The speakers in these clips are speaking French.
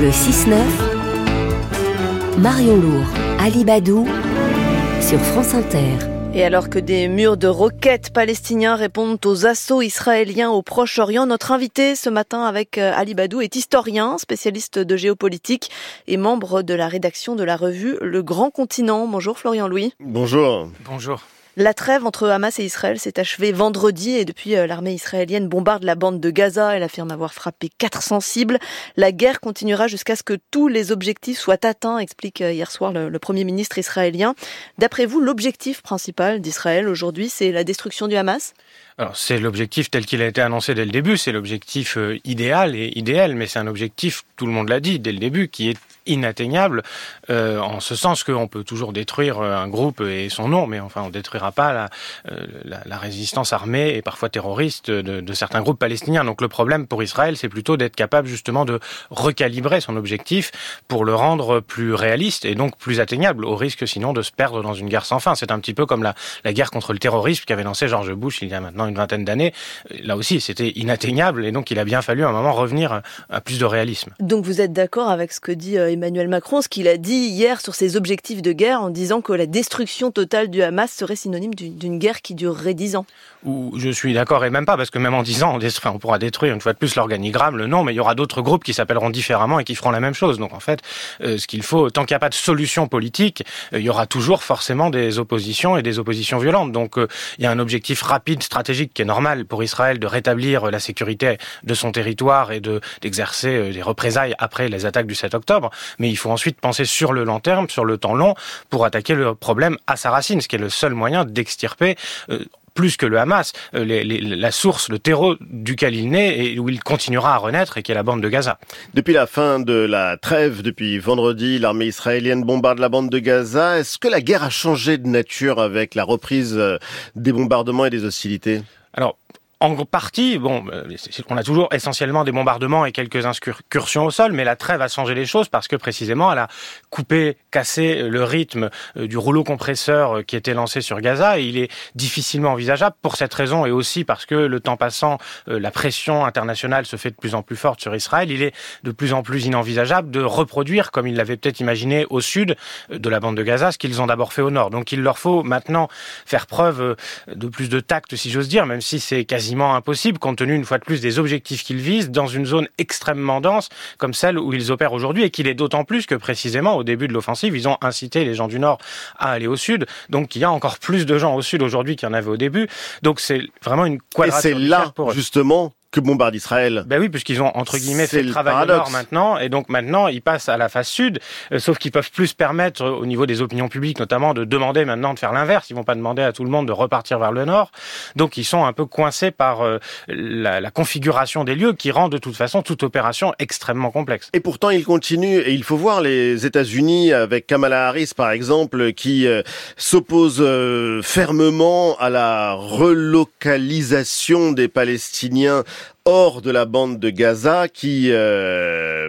Le 6-9, Marion Lourd, Ali Badou, sur France Inter. Et alors que des murs de roquettes palestiniens répondent aux assauts israéliens au Proche-Orient, notre invité ce matin avec euh, Ali Badou est historien, spécialiste de géopolitique et membre de la rédaction de la revue Le Grand Continent. Bonjour Florian Louis. Bonjour. Bonjour. La trêve entre Hamas et Israël s'est achevée vendredi et depuis euh, l'armée israélienne bombarde la bande de Gaza. Elle affirme avoir frappé 400 cibles. La guerre continuera jusqu'à ce que tous les objectifs soient atteints, explique euh, hier soir le, Premier ministre israélien. D'après vous, l'objectif principal d'Israël aujourd'hui, c'est la destruction du Hamas? Alors c'est l'objectif tel qu'il a été annoncé dès le début, c'est l'objectif euh, idéal et idéal, mais c'est un objectif, tout le monde l'a dit dès le début, qui est inatteignable, euh, en ce sens qu'on peut toujours détruire euh, un groupe et son nom, mais enfin on ne détruira pas la, la, la, résistance armée et parfois terroriste de, de, certains groupes palestiniens. Donc le problème pour Israël, c'est plutôt d'être capable justement de recalibrer son objectif pour le rendre plus réaliste et donc plus atteignable, au risque sinon de se perdre dans une guerre sans fin. C'est un petit peu comme la, la guerre contre le terrorisme qu'avait lancé George Bush il y a maintenant une vingtaine d'années, là aussi c'était inatteignable et donc il a bien fallu à un moment revenir à plus de réalisme. Donc vous êtes d'accord avec ce que dit euh, Emmanuel Macron, ce qu'il a dit hier sur ses objectifs de guerre en disant que la destruction totale du Hamas serait synonyme d'une guerre qui durerait dix ans? Ou je suis d'accord et même pas parce que même en dix ans on, pourra détruire une fois de plus l'organigramme, le nom, mais il y aura d'autres groupes qui s'appelleront différemment et qui feront la même chose. Donc en fait, euh, ce qu'il faut, tant qu'il n'y a pas de solution politique, euh, il y aura toujours forcément des oppositions et des oppositions violentes. Donc il y a un objectif rapide, stratégique qui est normal pour Israël de rétablir la sécurité de son territoire et de d'exercer euh, des représailles après les attaques du 7 octobre, mais il faut ensuite penser sur le long terme, sur le temps long, pour attaquer le problème à sa racine, ce qui est le seul moyen d'extirper euh, plus que le Hamas, euh, la source, le terreau duquel il naît et où il continuera à renaître et qui est la bande de Gaza. Depuis la fin de la trêve, depuis vendredi, l'armée israélienne bombarde la bande de Gaza. Est-ce que la guerre a changé de nature avec la reprise euh, des bombardements et des hostilités? Alors, en partie, bon, euh, on a toujours essentiellement des bombardements et quelques incursions au sol, mais la trêve a changé les choses parce que précisément elle a coupé, cassé le rythme euh, du rouleau compresseur euh, qui était lancé sur Gaza et il est difficilement envisageable pour cette raison et aussi parce que le temps passant, la pression internationale se fait de plus en plus forte sur Israël. Il est de plus en plus inenvisageable de reproduire, comme ils l'avaient peut-être imaginé au sud de la bande de Gaza, ce qu'ils ont d'abord fait au nord. Donc il leur faut maintenant faire preuve de plus de tact, si j'ose dire, même si c'est quasi impossible compte tenu une fois de plus des objectifs qu'ils visent dans une zone extrêmement dense comme celle où ils opèrent aujourd'hui et qu'il est d'autant plus que précisément au début de l'offensive, ils ont incité les gens du Nord à aller au Sud. Donc il y a encore plus de gens au Sud aujourd'hui qu'il y en avait au début. Donc c'est vraiment une quadrature. Et c'est là, justement, que bombarde Israël. Ben oui, puisqu'ils ont entre guillemets fait le travail de nord maintenant, et donc maintenant ils passent à la phase sud, euh, sauf qu'ils peuvent plus permettre au niveau des opinions publiques notamment de demander maintenant de faire l'inverse. Ils vont pas demander à tout le monde de repartir vers le nord, donc ils sont un peu coincés par euh, la, la, configuration des lieux qui rend de toute façon toute opération extrêmement complexe. Et pourtant ils continuent, et il faut voir les États-Unis avec Kamala Harris par exemple qui euh, s'oppose fermement à la relocalisation des Palestiniens hors de la bande de Gaza, qui euh,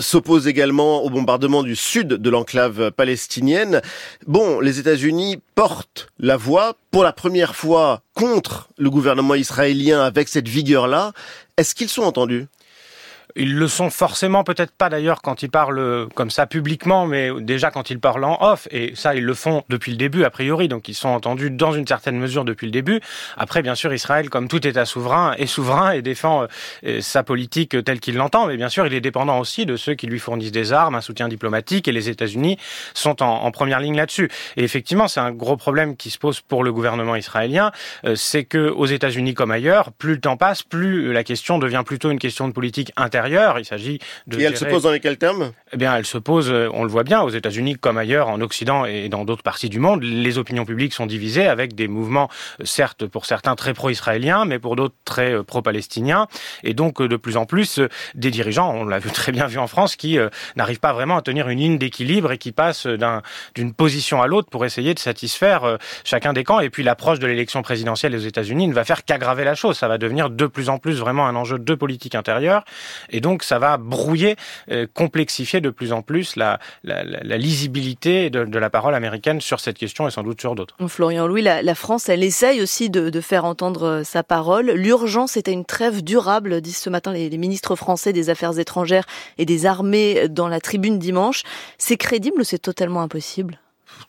s'oppose également au bombardement du sud de l'enclave palestinienne. Bon, les États-Unis portent la voix pour la première fois contre le gouvernement israélien avec cette vigueur-là. Est-ce qu'ils sont entendus? Ils le sont forcément, peut-être pas d'ailleurs quand ils parlent comme ça publiquement, mais déjà quand ils parlent en off, et ça ils le font depuis le début a priori, donc ils sont entendus dans une certaine mesure depuis le début. Après, bien sûr, Israël, comme tout État souverain, est souverain et défend euh, sa politique telle qu'il l'entend, mais bien sûr, il est dépendant aussi de ceux qui lui fournissent des armes, un soutien diplomatique, et les États-Unis sont en, première ligne là-dessus. Et effectivement, c'est un gros problème qui se pose pour le gouvernement israélien, euh, c'est que aux États-Unis comme ailleurs, plus le temps passe, plus la question devient plutôt une question de politique intérieure il s'agit de. Et elle se pose dans lesquels termes? Eh bien, elle se pose, euh, on le voit bien, aux États-Unis comme ailleurs, en Occident et dans d'autres parties du monde. Les opinions publiques sont divisées avec des mouvements, euh, certes pour certains très pro-israéliens, mais pour d'autres très euh, pro-palestiniens. Et donc, de plus en plus, des dirigeants, on l'a très bien vu en France, qui n'arrivent pas vraiment à tenir une ligne d'équilibre et qui passent d'une position à l'autre pour essayer de satisfaire chacun des camps. Et puis, l'approche de l'élection présidentielle aux États-Unis ne va faire qu'aggraver la chose. Ça va devenir de plus en plus vraiment un enjeu de politique intérieure Et donc, ça va brouiller, euh, complexifier de plus en plus la, la, la lisibilité de, de, la parole américaine sur cette question et sans doute sur d'autres. Florian Louis, la, France, elle essaye aussi de, de faire entendre euh, sa parole. L'urgence est à une trêve durable, disent ce matin les, les ministres français des Affaires étrangères et des armées dans la tribune dimanche. C'est crédible ou c'est totalement impossible?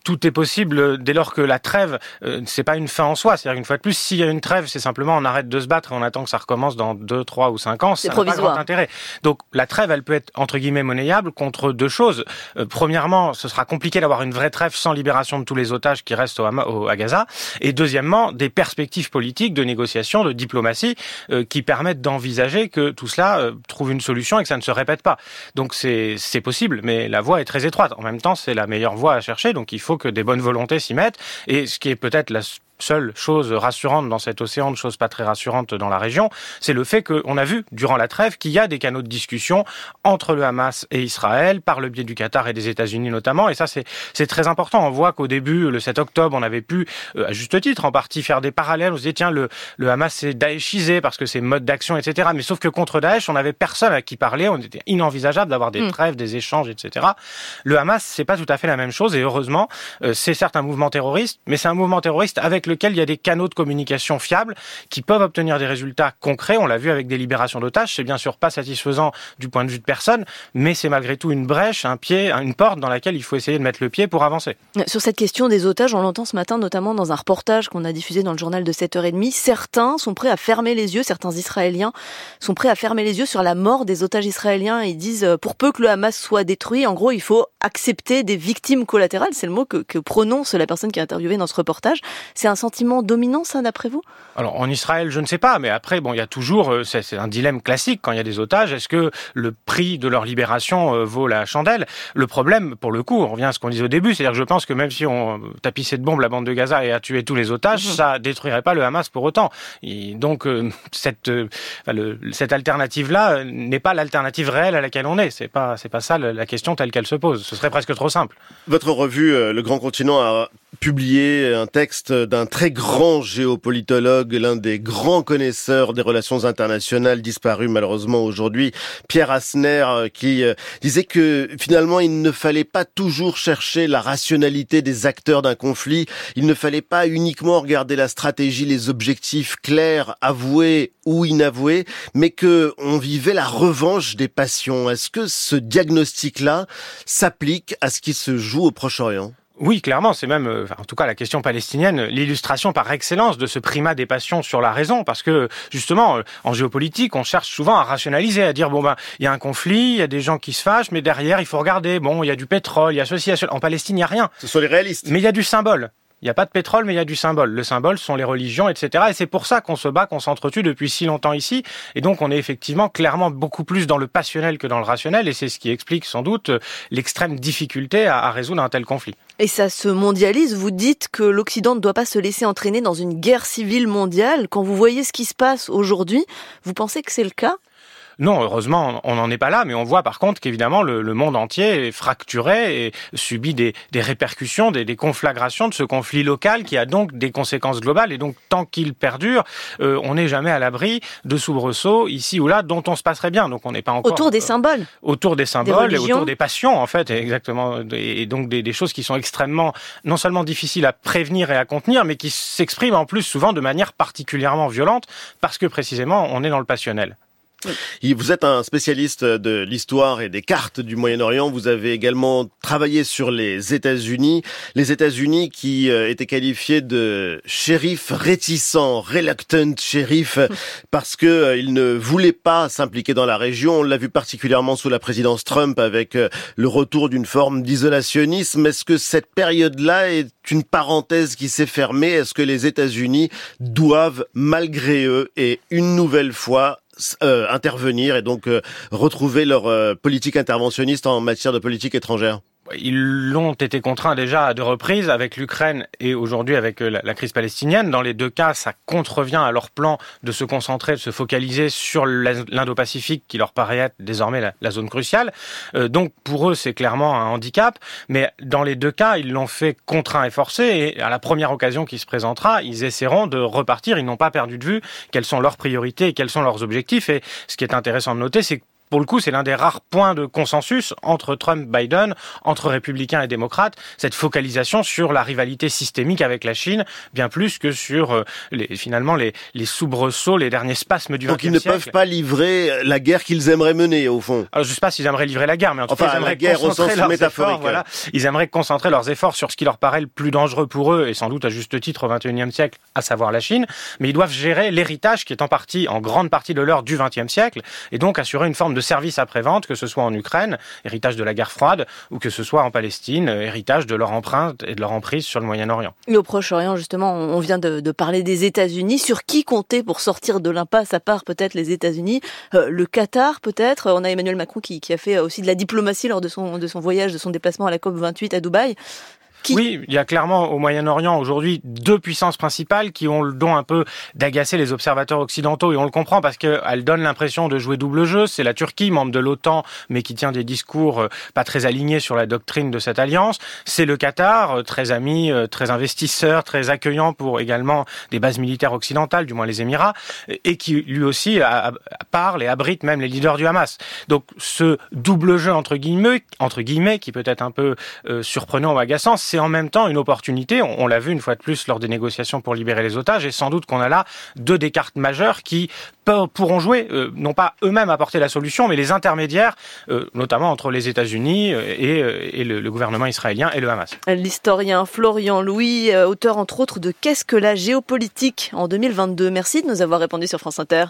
Tout est possible dès lors que la trêve, euh, c'est pas une fin en soi. C'est-à-dire une fois de plus, s'il y a une trêve, c'est simplement on arrête de se battre et on attend que ça recommence dans deux, trois ou cinq ans. Ça n'a pas grand intérêt. Donc la trêve, elle peut être entre guillemets monnayable contre deux choses. Euh, premièrement, ce sera compliqué d'avoir une vraie trêve sans libération de tous les otages qui restent au, au, à Gaza. Et deuxièmement, des perspectives politiques de négociation, de diplomatie, euh, qui permettent d'envisager que tout cela euh, trouve une solution et que ça ne se répète pas. Donc c'est possible, mais la voie est très étroite. En même temps, c'est la meilleure voie à chercher. Donc il faut que des bonnes volontés s'y mettent. Et ce qui est peut-être la seule chose rassurante dans cet océan de choses pas très rassurantes dans la région, c'est le fait qu'on a vu durant la trêve qu'il y a des canaux de discussion entre le Hamas et Israël, par le biais du Qatar et des États-Unis notamment, et ça c'est très important. On voit qu'au début, le 7 octobre, on avait pu, euh, à juste titre, en partie faire des parallèles. On se disait, tiens, le, le Hamas c'est daéchisé parce que c'est mode d'action, etc. Mais sauf que contre Daesh, on n'avait personne à qui parler, on était inenvisageable d'avoir des mm. trêves, des échanges, etc. Le Hamas, c'est pas tout à fait la même chose, et heureusement, euh, c'est certes un mouvement terroriste, mais c'est un mouvement terroriste avec le lequel il y a des canaux de communication fiables qui peuvent obtenir des résultats concrets. On l'a vu avec des libérations d'otages. C'est bien sûr pas satisfaisant du point de vue de personne, mais c'est malgré tout une brèche, un pied, une porte dans laquelle il faut essayer de mettre le pied pour avancer. Sur cette question des otages, on l'entend ce matin notamment dans un reportage qu'on a diffusé dans le journal de 7h30. Certains sont prêts à fermer les yeux, certains Israéliens sont prêts à fermer les yeux sur la mort des otages israéliens. Ils disent, euh, pour peu que le Hamas soit détruit, en gros, il faut accepter des victimes collatérales. C'est le mot que, que prononce la personne qui a interviewé dans ce reportage. C'est un sentiment dominant, ça, d'après vous? Alors, en Israël, je ne sais pas, mais après, bon, il y a toujours, euh, c'est un dilemme classique quand il y a des otages. Est-ce que le prix de leur libération euh, vaut la chandelle? Le problème, pour le coup, on revient à ce qu'on disait au début, c'est-à-dire que je pense que même si on tapissait de bombes la bande de Gaza et a tué tous les otages, mhm. ça détruirait pas le Hamas pour autant. Et donc, euh, cette, cette alternative-là n'est pas l'alternative réelle à laquelle on est. C'est pas, c'est pas ça la question telle qu'elle se pose. Ce serait presque trop simple. Votre revue, Le Grand Continent, a publié un texte d'un très grand géopolitologue, l'un des grands connaisseurs des relations internationales disparu malheureusement aujourd'hui, Pierre Asner, euh, qui euh, disait que finalement il ne fallait pas toujours chercher la rationalité des acteurs d'un conflit, il ne fallait pas uniquement regarder la stratégie, les objectifs clairs, avoués ou inavoués, mais que on vivait la revanche des passions. Est-ce que ce diagnostic-là s'applique à ce qui se joue au Proche-Orient? Oui, clairement, c'est même, euh, en tout cas, la question palestinienne, l'illustration par excellence de ce primat des passions sur la raison, parce que justement, euh, en géopolitique, on cherche souvent à rationaliser, à dire bon ben, il y a un conflit, il y a des gens qui se fâchent, mais derrière, il faut regarder, bon, il y a du pétrole, il y a ceci, il y a cela. En Palestine, il n'y a rien. Ce sont les réalistes. Mais il y a du symbole. Il n'y a pas de pétrole, mais il y a du symbole. Le symbole sont les religions, etc. Et c'est pour ça qu'on se bat, qu'on s'entretue depuis si longtemps ici. Et donc, on est effectivement clairement beaucoup plus dans le passionnel que dans le rationnel. Et c'est ce qui explique sans doute l'extrême difficulté à, résoudre un tel conflit. Et ça se mondialise. Vous dites que l'Occident ne doit pas se laisser entraîner dans une guerre civile mondiale. Quand vous voyez ce qui se passe aujourd'hui, vous pensez que c'est le cas? Non, heureusement, on n'en est pas là, mais on voit par contre qu'évidemment le, le, monde entier est fracturé et subit des, des répercussions, des, des, conflagrations de ce conflit local qui a donc des conséquences globales. Et donc, tant qu'il perdure, euh, on n'est jamais à l'abri de soubresauts ici ou là dont on se passerait bien. Donc, on n'est pas encore autour des symboles, autour des symboles, et autour des passions en fait, exactement, et donc des, des choses qui sont extrêmement non seulement difficiles à prévenir et à contenir, mais qui s'expriment en plus souvent de manière particulièrement violente parce que précisément on est dans le passionnel. Vous êtes un spécialiste de l'histoire et des cartes du Moyen-Orient. Vous avez également travaillé sur les États-Unis. Les États-Unis qui euh, étaient qualifiés de shérif réticent, reluctant shérif, parce que euh, ils ne voulaient pas s'impliquer dans la région. On l'a vu particulièrement sous la présidence Trump avec euh, le retour d'une forme d'isolationnisme. Est-ce que cette période-là est une parenthèse qui s'est fermée? Est-ce que les États-Unis doivent, malgré eux, et une nouvelle fois, intervenir et donc euh, retrouver leur euh, politique interventionniste en matière de politique étrangère ils l'ont été contraints déjà à deux reprises avec l'Ukraine et aujourd'hui avec euh, la, crise palestinienne. Dans les deux cas, ça contrevient à leur plan de se concentrer, de se focaliser sur l'Indo-Pacifique qui leur paraît être désormais la, zone cruciale. Euh, donc pour eux, c'est clairement un handicap. Mais dans les deux cas, ils l'ont fait contraint et forcé. Et à la première occasion qui se présentera, ils essaieront de repartir. Ils n'ont pas perdu de vue quelles sont leurs priorités et quels sont leurs objectifs. Et ce qui est intéressant de noter, c'est que pour le coup, c'est l'un des rares points de consensus entre Trump-Biden, entre républicains et démocrates, cette focalisation sur la rivalité systémique avec la Chine, bien plus que sur euh, les, finalement les, les soubresauts, les derniers spasmes du. Donc ils ne peuvent pas livrer la guerre qu'ils aimeraient mener, au fond. Alors, je ne sais pas s'ils aimeraient livrer la guerre, mais en tout enfin, cas, ils aimeraient guerre concentrer au sens leurs métaphorique. efforts, voilà, ils aimeraient concentrer leurs efforts sur ce qui leur paraît le plus dangereux pour eux, et sans doute à juste titre au XXIe siècle, à savoir la Chine, mais ils doivent gérer l'héritage qui est en partie, en grande partie de l'heure du XXe siècle, et donc assurer une forme de service après-vente, que ce soit en Ukraine, héritage de la guerre froide, ou que ce soit en Palestine, héritage de leur empreinte et de leur emprise sur le Moyen-Orient. Et au Proche-Orient, justement, on vient de, parler des États-Unis. Sur qui compter pour sortir de l'impasse, à part peut-être les États-Unis? Euh, Le Qatar, peut-être? On a Emmanuel Macron qui, a fait aussi de la diplomatie lors de son, voyage, de son déplacement à la COP 28 à Dubaï. Oui, il y a clairement au Moyen-Orient aujourd'hui deux puissances principales qui ont le don un peu d'agacer les observateurs occidentaux et on le comprend parce qu'elles donnent l'impression de jouer double jeu. C'est la Turquie, membre de l'OTAN, mais qui tient des discours euh, pas très alignés sur la doctrine de cette alliance. C'est le Qatar, euh, très ami, euh, très investisseur, très accueillant pour également des bases militaires occidentales, du moins les Émirats, et qui lui aussi parle et abrite même les leaders du Hamas. Donc ce double jeu entre guillemets, qui peut être un peu surprenant ou agaçant, c'est en même temps une opportunité. On, l'a vu une fois de plus lors des négociations pour libérer les otages, et sans doute qu'on a là deux des cartes majeures qui pourront jouer, euh, non pas eux-mêmes apporter la solution, mais les intermédiaires, euh, notamment entre les États-Unis et, et le, gouvernement israélien et le Hamas. L'historien Florian Louis, auteur entre autres de Qu'est-ce que la géopolitique en 2022. Merci de nous avoir répondu sur France Inter.